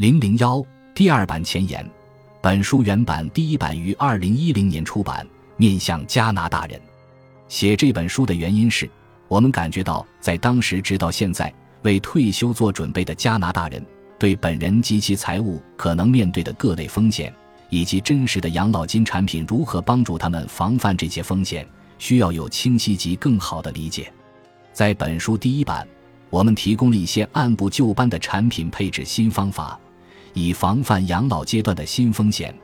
零零幺第二版前言：本书原版第一版于二零一零年出版，面向加拿大人。写这本书的原因是，我们感觉到在当时直到现在为退休做准备的加拿大人，对本人及其财务可能面对的各类风险，以及真实的养老金产品如何帮助他们防范这些风险，需要有清晰及更好的理解。在本书第一版，我们提供了一些按部就班的产品配置新方法。以防范养老阶段的新风险，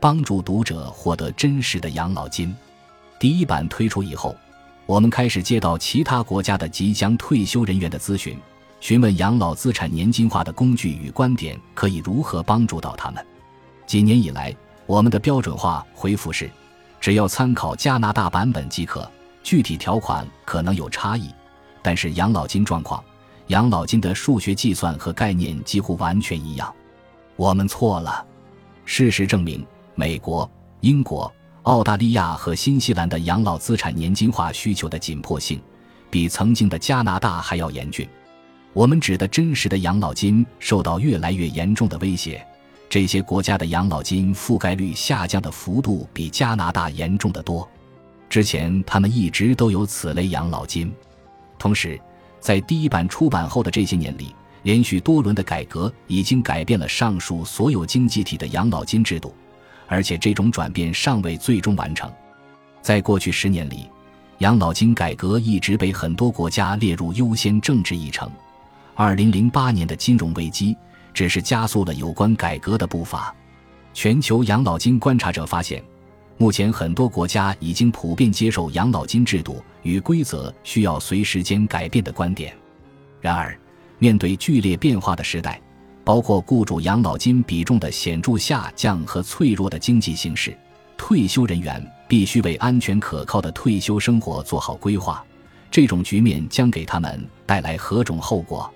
帮助读者获得真实的养老金。第一版推出以后，我们开始接到其他国家的即将退休人员的咨询，询问养老资产年金化的工具与观点可以如何帮助到他们。几年以来，我们的标准化回复是：只要参考加拿大版本即可，具体条款可能有差异，但是养老金状况、养老金的数学计算和概念几乎完全一样。我们错了。事实证明，美国、英国、澳大利亚和新西兰的养老资产年金化需求的紧迫性，比曾经的加拿大还要严峻。我们指的真实的养老金受到越来越严重的威胁。这些国家的养老金覆盖率下降的幅度比加拿大严重的多。之前他们一直都有此类养老金。同时，在第一版出版后的这些年里。连续多轮的改革已经改变了上述所有经济体的养老金制度，而且这种转变尚未最终完成。在过去十年里，养老金改革一直被很多国家列入优先政治议程。二零零八年的金融危机只是加速了有关改革的步伐。全球养老金观察者发现，目前很多国家已经普遍接受养老金制度与规则需要随时间改变的观点。然而，面对剧烈变化的时代，包括雇主养老金比重的显著下降和脆弱的经济形势，退休人员必须为安全可靠的退休生活做好规划。这种局面将给他们带来何种后果？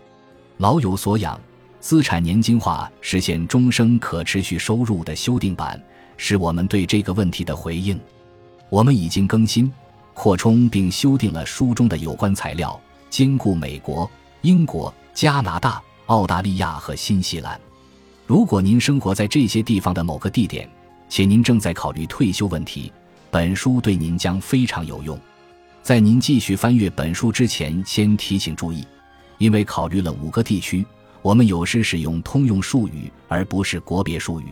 老有所养，资产年金化实现终生可持续收入的修订版，是我们对这个问题的回应。我们已经更新、扩充并修订了书中的有关材料，兼顾美国、英国。加拿大、澳大利亚和新西兰。如果您生活在这些地方的某个地点，且您正在考虑退休问题，本书对您将非常有用。在您继续翻阅本书之前，先提醒注意，因为考虑了五个地区，我们有时使用通用术语而不是国别术语。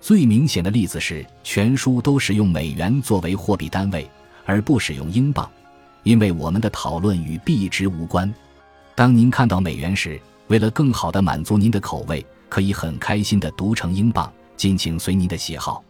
最明显的例子是，全书都使用美元作为货币单位，而不使用英镑，因为我们的讨论与币值无关。当您看到美元时，为了更好地满足您的口味，可以很开心地读成英镑，尽请随您的喜好。